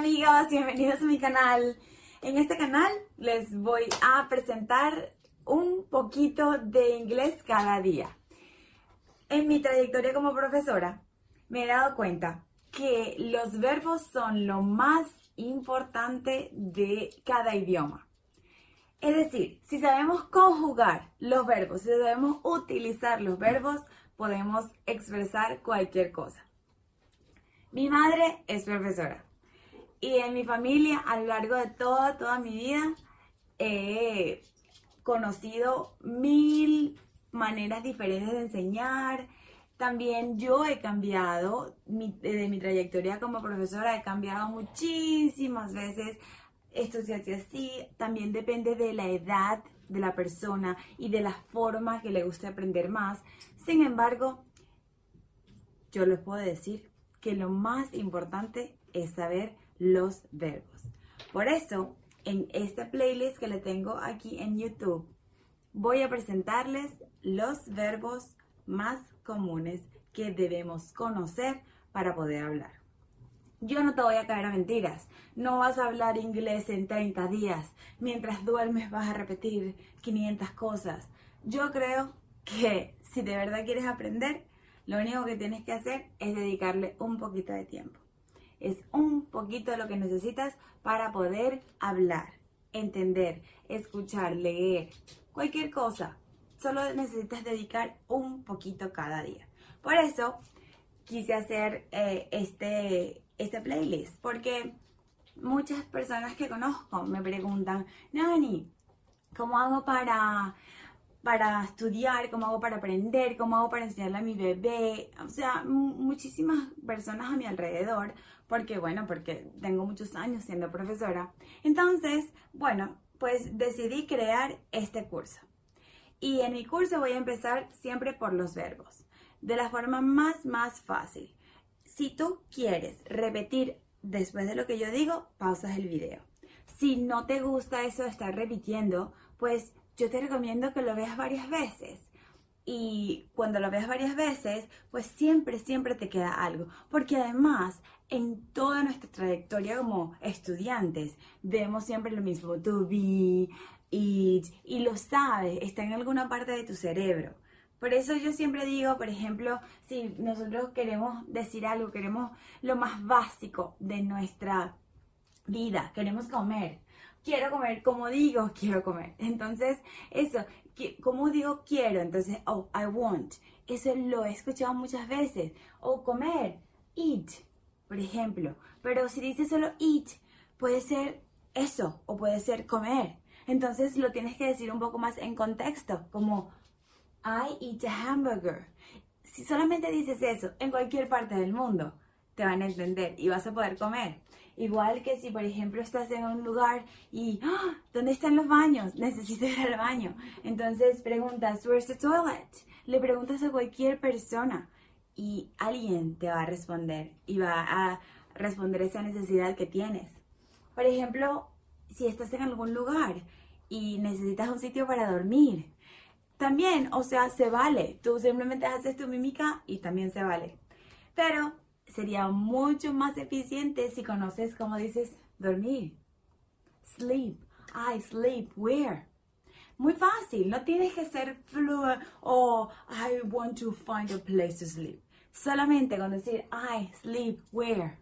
amigos, bienvenidos a mi canal. En este canal les voy a presentar un poquito de inglés cada día. En mi trayectoria como profesora me he dado cuenta que los verbos son lo más importante de cada idioma. Es decir, si sabemos conjugar los verbos, si sabemos utilizar los verbos, podemos expresar cualquier cosa. Mi madre es profesora y en mi familia a lo largo de toda, toda mi vida he conocido mil maneras diferentes de enseñar. También yo he cambiado, de mi trayectoria como profesora he cambiado muchísimas veces esto se hace así, también depende de la edad de la persona y de la forma que le guste aprender más. Sin embargo, yo les puedo decir que lo más importante es saber los verbos. Por eso, en este playlist que le tengo aquí en YouTube, voy a presentarles los verbos más comunes que debemos conocer para poder hablar. Yo no te voy a caer a mentiras. No vas a hablar inglés en 30 días. Mientras duermes vas a repetir 500 cosas. Yo creo que si de verdad quieres aprender, lo único que tienes que hacer es dedicarle un poquito de tiempo. Es un poquito lo que necesitas para poder hablar, entender, escuchar, leer, cualquier cosa. Solo necesitas dedicar un poquito cada día. Por eso quise hacer eh, este este playlist, porque muchas personas que conozco me preguntan, Nani, ¿cómo hago para, para estudiar? ¿Cómo hago para aprender? ¿Cómo hago para enseñarle a mi bebé? O sea, muchísimas personas a mi alrededor, porque bueno, porque tengo muchos años siendo profesora. Entonces, bueno, pues decidí crear este curso. Y en mi curso voy a empezar siempre por los verbos, de la forma más, más fácil. Si tú quieres repetir después de lo que yo digo, pausas el video. Si no te gusta eso de estar repitiendo, pues yo te recomiendo que lo veas varias veces. Y cuando lo veas varias veces, pues siempre, siempre te queda algo. Porque además, en toda nuestra trayectoria como estudiantes, vemos siempre lo mismo. To be, it, y lo sabes, está en alguna parte de tu cerebro. Por eso yo siempre digo, por ejemplo, si nosotros queremos decir algo, queremos lo más básico de nuestra vida, queremos comer. Quiero comer, como digo, quiero comer. Entonces, eso, como digo quiero, entonces, oh, I want. Eso lo he escuchado muchas veces. O comer, eat, por ejemplo. Pero si dices solo eat, puede ser eso, o puede ser comer. Entonces lo tienes que decir un poco más en contexto, como I eat a hamburger. Si solamente dices eso en cualquier parte del mundo, te van a entender y vas a poder comer. Igual que si, por ejemplo, estás en un lugar y ¡Ah! ¿dónde están los baños? Necesito ir al baño. Entonces preguntas, ¿Where's the toilet? Le preguntas a cualquier persona y alguien te va a responder y va a responder esa necesidad que tienes. Por ejemplo, si estás en algún lugar y necesitas un sitio para dormir, también, o sea, se vale. Tú simplemente haces tu mímica y también se vale. Pero sería mucho más eficiente si conoces cómo dices dormir. Sleep. I sleep. Where? Muy fácil. No tienes que ser fluent o I want to find a place to sleep. Solamente con decir I sleep where.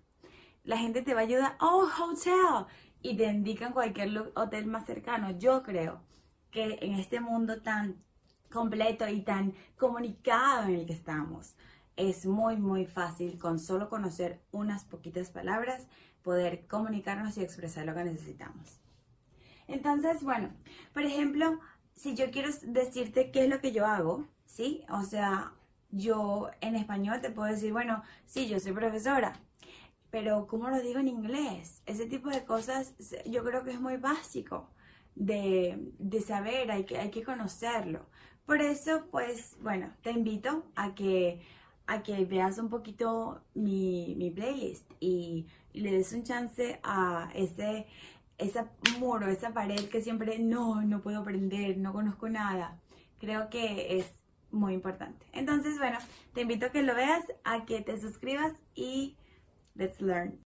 La gente te va a ayudar. Oh, hotel. Y te indican cualquier hotel más cercano. Yo creo que en este mundo tan completo y tan comunicado en el que estamos. Es muy, muy fácil con solo conocer unas poquitas palabras poder comunicarnos y expresar lo que necesitamos. Entonces, bueno, por ejemplo, si yo quiero decirte qué es lo que yo hago, ¿sí? O sea, yo en español te puedo decir, bueno, sí, yo soy profesora, pero ¿cómo lo digo en inglés? Ese tipo de cosas yo creo que es muy básico de, de saber, hay que, hay que conocerlo. Por eso, pues, bueno, te invito a que, a que veas un poquito mi, mi playlist y, le des un chance a ese, ese muro, esa pared que siempre, no, no puedo aprender, no conozco nada. Creo que es muy importante. Entonces, bueno, te invito a que lo veas, a que te suscribas y let's learn.